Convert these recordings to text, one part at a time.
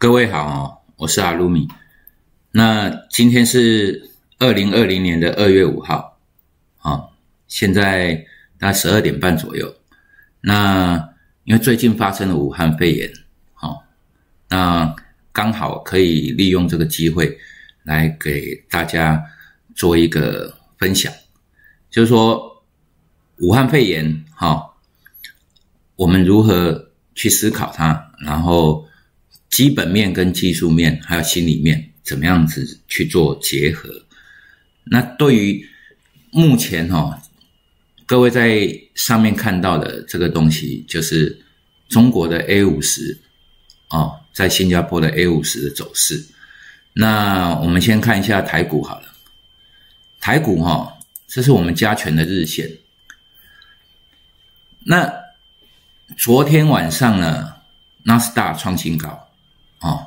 各位好，我是阿鲁米。那今天是二零二零年的二月五号，啊，现在大概十二点半左右。那因为最近发生了武汉肺炎，好，那刚好可以利用这个机会来给大家做一个分享，就是说武汉肺炎，哈，我们如何去思考它，然后。基本面跟技术面，还有心里面，怎么样子去做结合？那对于目前哈，各位在上面看到的这个东西，就是中国的 A 五十哦，在新加坡的 A 五十的走势。那我们先看一下台股好了，台股哈，这是我们加权的日线。那昨天晚上呢，纳斯达创新高。哦，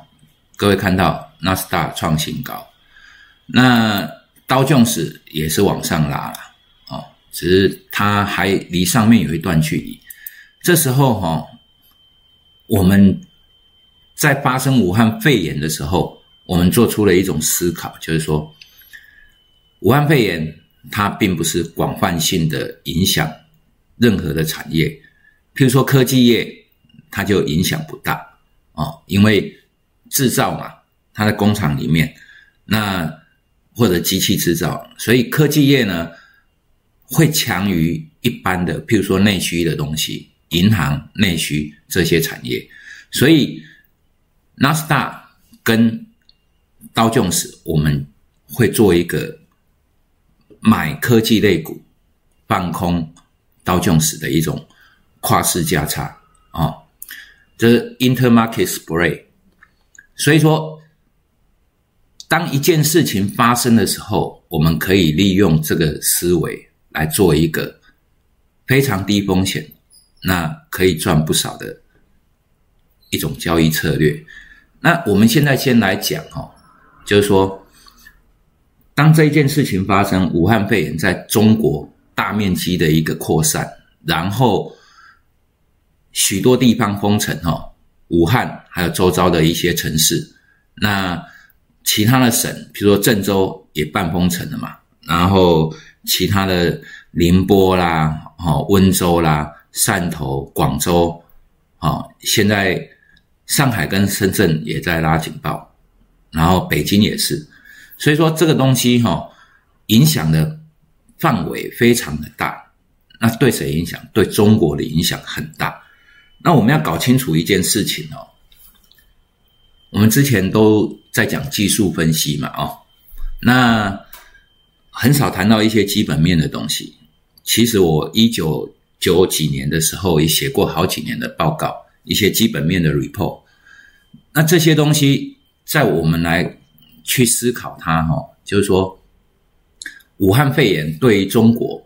各位看到纳斯达创新高，那刀琼斯也是往上拉了，哦，只是它还离上面有一段距离。这时候哈，我们在发生武汉肺炎的时候，我们做出了一种思考，就是说，武汉肺炎它并不是广泛性的影响任何的产业，譬如说科技业，它就影响不大哦，因为。制造嘛，它的工厂里面，那或者机器制造，所以科技业呢会强于一般的，譬如说内需的东西，银行内需这些产业，所以纳斯达跟刀琼斯，我们会做一个买科技类股，放空刀琼斯的一种跨市价差啊，这是 intermarket spread。所以说，当一件事情发生的时候，我们可以利用这个思维来做一个非常低风险、那可以赚不少的一种交易策略。那我们现在先来讲哈，就是说，当这一件事情发生，武汉肺炎在中国大面积的一个扩散，然后许多地方封城哈。武汉还有周遭的一些城市，那其他的省，比如说郑州也半封城了嘛，然后其他的宁波啦、哦温州啦、汕头、广州，哦现在上海跟深圳也在拉警报，然后北京也是，所以说这个东西哈影响的范围非常的大，那对谁影响？对中国的影响很大。那我们要搞清楚一件事情哦，我们之前都在讲技术分析嘛，哦，那很少谈到一些基本面的东西。其实我一九九几年的时候也写过好几年的报告，一些基本面的 report。那这些东西在我们来去思考它，哈，就是说，武汉肺炎对于中国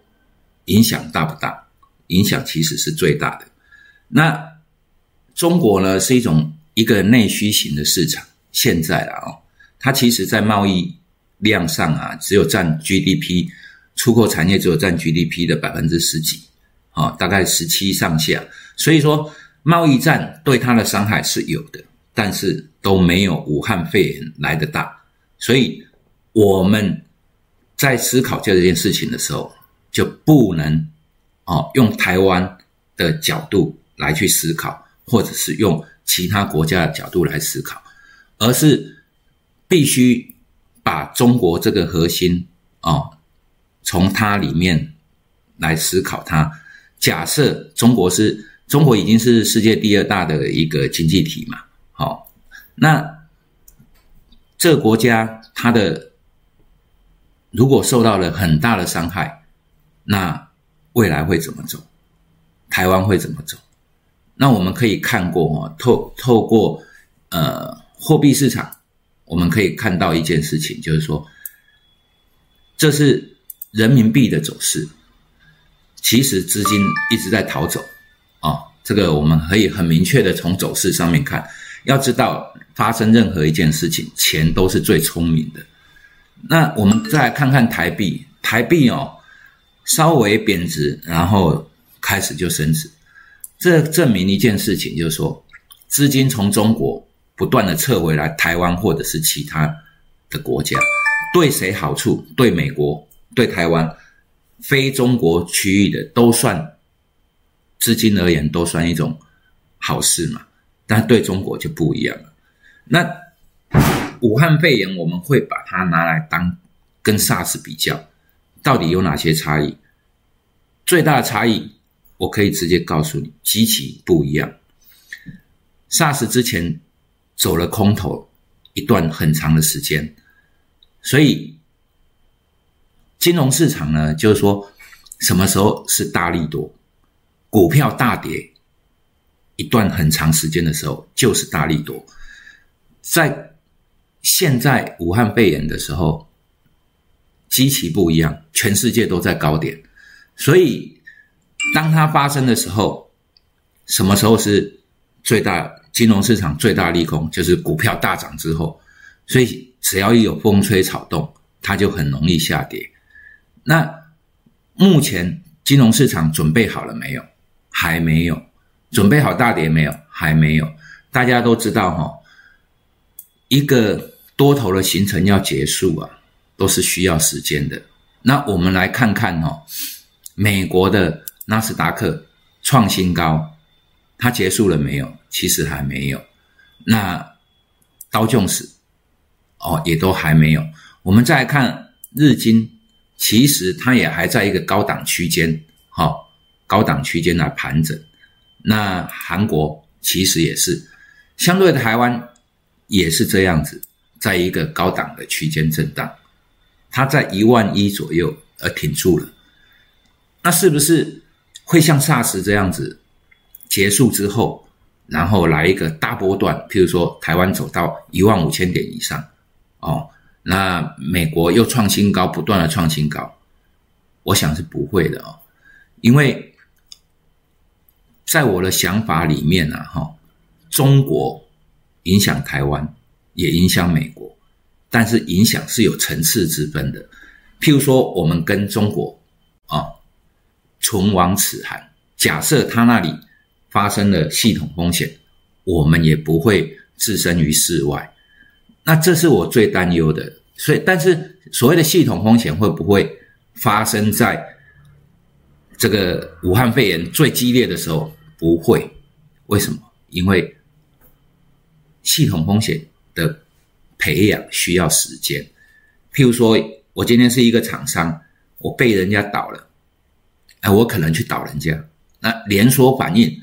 影响大不大？影响其实是最大的。那中国呢是一种一个内需型的市场，现在啊，它其实在贸易量上啊，只有占 GDP，出口产业只有占 GDP 的百分之十几，啊，大概十七上下。所以说贸易战对它的伤害是有的，但是都没有武汉肺炎来的大。所以我们在思考这件事情的时候，就不能哦用台湾的角度。来去思考，或者是用其他国家的角度来思考，而是必须把中国这个核心啊，从它里面来思考它。假设中国是中国已经是世界第二大的一个经济体嘛，好，那这个国家它的如果受到了很大的伤害，那未来会怎么走？台湾会怎么走？那我们可以看过哈，透透过呃货币市场，我们可以看到一件事情，就是说，这是人民币的走势，其实资金一直在逃走啊，这个我们可以很明确的从走势上面看。要知道，发生任何一件事情，钱都是最聪明的。那我们再来看看台币，台币哦稍微贬值，然后开始就升值。这证明一件事情，就是说，资金从中国不断的撤回来台湾或者是其他的国家，对谁好处？对美国、对台湾、非中国区域的都算，资金而言都算一种好事嘛。但对中国就不一样了。那武汉肺炎我们会把它拿来当跟 SARS 比较，到底有哪些差异？最大的差异，我可以直接告诉你，极其不一样。SARS 之前走了空头一段很长的时间，所以金融市场呢，就是说什么时候是大力多，股票大跌一段很长时间的时候，就是大力多。在现在武汉肺炎的时候，极其不一样，全世界都在高点。所以，当它发生的时候，什么时候是最大金融市场最大利空？就是股票大涨之后。所以，只要一有风吹草动，它就很容易下跌。那目前金融市场准备好了没有？还没有。准备好大跌没有？还没有。大家都知道哈，一个多头的形成要结束啊，都是需要时间的。那我们来看看哈。美国的纳斯达克创新高，它结束了没有？其实还没有。那刀琼斯哦，也都还没有。我们再来看日经，其实它也还在一个高档区间，哈，高档区间来盘整。那韩国其实也是，相对的台湾也是这样子，在一个高档的区间震荡，它在一万一左右而挺住了。那是不是会像 SARS 这样子结束之后，然后来一个大波段？譬如说台湾走到一万五千点以上，哦，那美国又创新高，不断的创新高，我想是不会的哦，因为在我的想法里面呢，哈，中国影响台湾，也影响美国，但是影响是有层次之分的。譬如说，我们跟中国啊。唇亡齿寒。假设他那里发生了系统风险，我们也不会置身于世外。那这是我最担忧的。所以，但是所谓的系统风险会不会发生在这个武汉肺炎最激烈的时候？不会。为什么？因为系统风险的培养需要时间。譬如说，我今天是一个厂商，我被人家倒了。哎，我可能去倒人家，那连锁反应，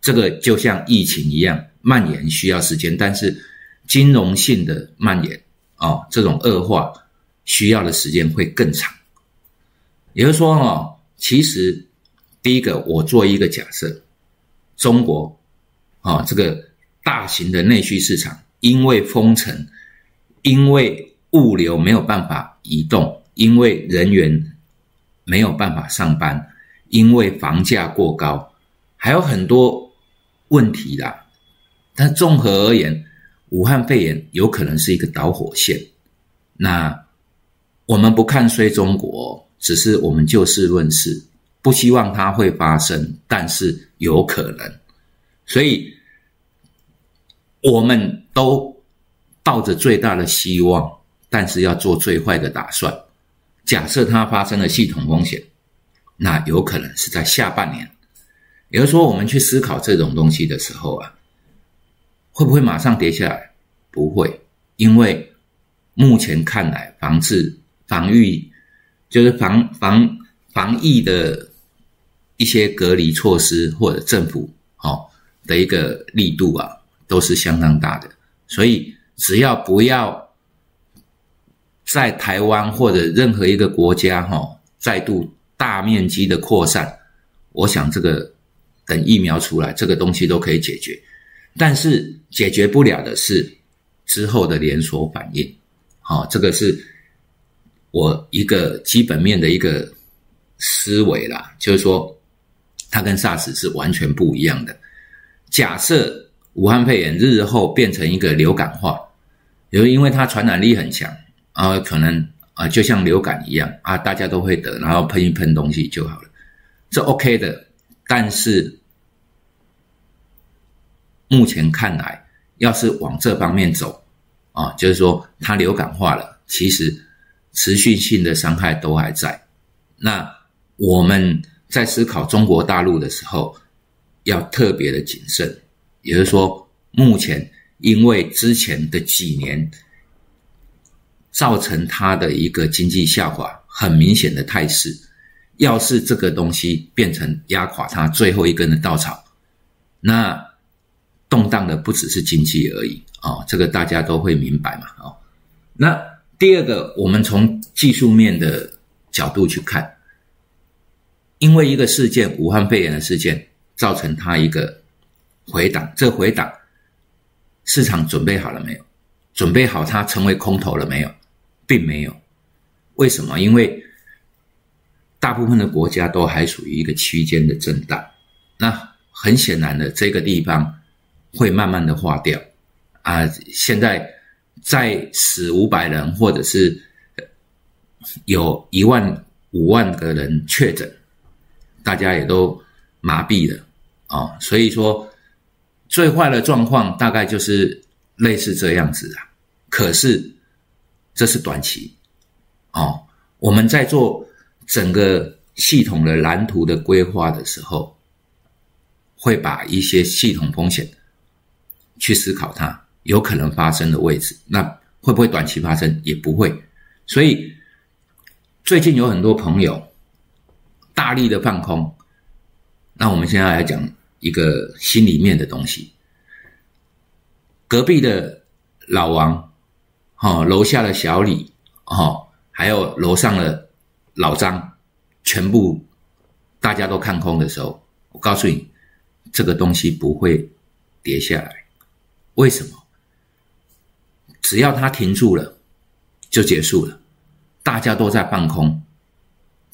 这个就像疫情一样蔓延，需要时间。但是金融性的蔓延，哦，这种恶化需要的时间会更长。也就是说，哦，其实第一个，我做一个假设，中国，啊，这个大型的内需市场，因为封城，因为物流没有办法移动，因为人员没有办法上班。因为房价过高，还有很多问题啦。但综合而言，武汉肺炎有可能是一个导火线。那我们不看衰中国，只是我们就事论事，不希望它会发生，但是有可能。所以，我们都抱着最大的希望，但是要做最坏的打算。假设它发生了系统风险。那有可能是在下半年，也就是说，我们去思考这种东西的时候啊，会不会马上跌下来？不会，因为目前看来，防治、防御，就是防防防疫的一些隔离措施或者政府哦的一个力度啊，都是相当大的。所以，只要不要在台湾或者任何一个国家哈再度。大面积的扩散，我想这个等疫苗出来，这个东西都可以解决。但是解决不了的是之后的连锁反应。好，这个是我一个基本面的一个思维啦，就是说它跟 SARS 是完全不一样的。假设武汉肺炎日后变成一个流感化，有因为它传染力很强啊，可能。啊，就像流感一样啊，大家都会得，然后喷一喷东西就好了，这 OK 的。但是目前看来，要是往这方面走，啊，就是说它流感化了，其实持续性的伤害都还在。那我们在思考中国大陆的时候，要特别的谨慎，也就是说，目前因为之前的几年造成它的一个经济下滑很明显的态势，要是这个东西变成压垮它最后一根的稻草，那。动荡的不只是经济而已啊，这个大家都会明白嘛啊。那第二个，我们从技术面的角度去看，因为一个事件，武汉肺炎的事件，造成它一个回档，这回档市场准备好了没有？准备好它成为空头了没有？并没有。为什么？因为大部分的国家都还属于一个区间的震荡。那很显然的，这个地方。会慢慢的化掉，啊，现在在死五百人，或者是有一万五万个人确诊，大家也都麻痹了啊，所以说最坏的状况大概就是类似这样子啊。可是这是短期，哦，我们在做整个系统的蓝图的规划的时候，会把一些系统风险。去思考它有可能发生的位置，那会不会短期发生？也不会。所以最近有很多朋友大力的放空。那我们现在来讲一个心里面的东西。隔壁的老王，哦，楼下的小李，哦，还有楼上的老张，全部大家都看空的时候，我告诉你，这个东西不会跌下来。为什么？只要它停住了，就结束了。大家都在放空，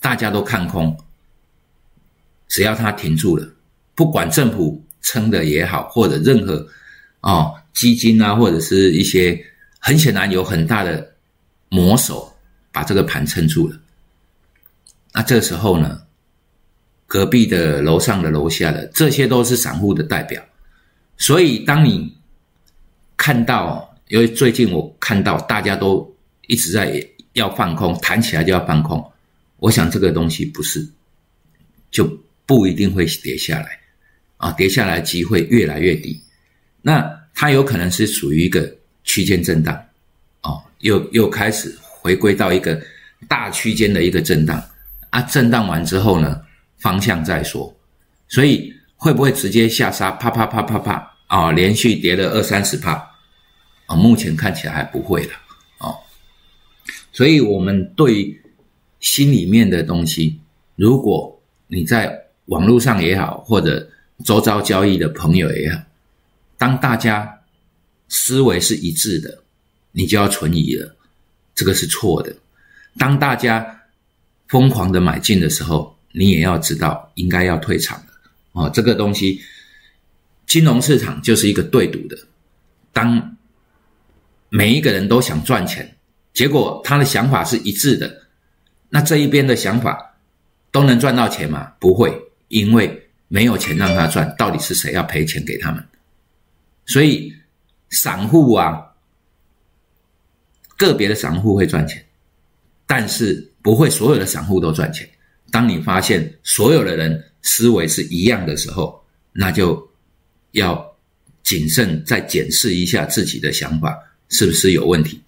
大家都看空。只要它停住了，不管政府撑的也好，或者任何哦基金啊，或者是一些很显然有很大的魔手把这个盘撑住了。那这时候呢，隔壁的、楼上的、楼下的，这些都是散户的代表。所以当你看到，因为最近我看到大家都一直在要放空，弹起来就要放空。我想这个东西不是，就不一定会跌下来啊，跌下来机会越来越低。那它有可能是属于一个区间震荡，哦，又又开始回归到一个大区间的一个震荡啊。震荡完之后呢，方向再说。所以会不会直接下杀？啪啪啪啪啪啊，连续跌了二三十帕。啊，目前看起来还不会了哦，所以我们对心里面的东西，如果你在网络上也好，或者周遭交易的朋友也好，当大家思维是一致的，你就要存疑了，这个是错的。当大家疯狂的买进的时候，你也要知道应该要退场的哦。这个东西，金融市场就是一个对赌的，当。每一个人都想赚钱，结果他的想法是一致的，那这一边的想法都能赚到钱吗？不会，因为没有钱让他赚，到底是谁要赔钱给他们？所以散户啊，个别的散户会赚钱，但是不会所有的散户都赚钱。当你发现所有的人思维是一样的时候，那就要谨慎再检视一下自己的想法。是不是有问题？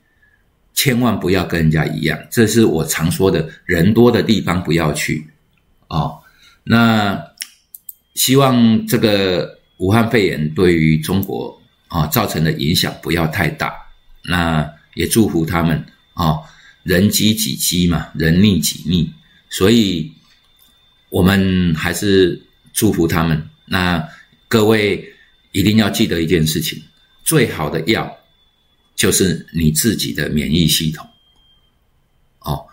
千万不要跟人家一样，这是我常说的，人多的地方不要去哦。那希望这个武汉肺炎对于中国啊造成的影响不要太大。那也祝福他们啊，人饥己饥嘛，人溺己溺，所以我们还是祝福他们。那各位一定要记得一件事情：最好的药。就是你自己的免疫系统，哦，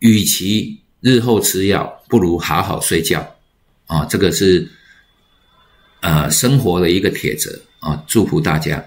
与其日后吃药，不如好好睡觉，啊，这个是呃生活的一个帖子啊，祝福大家。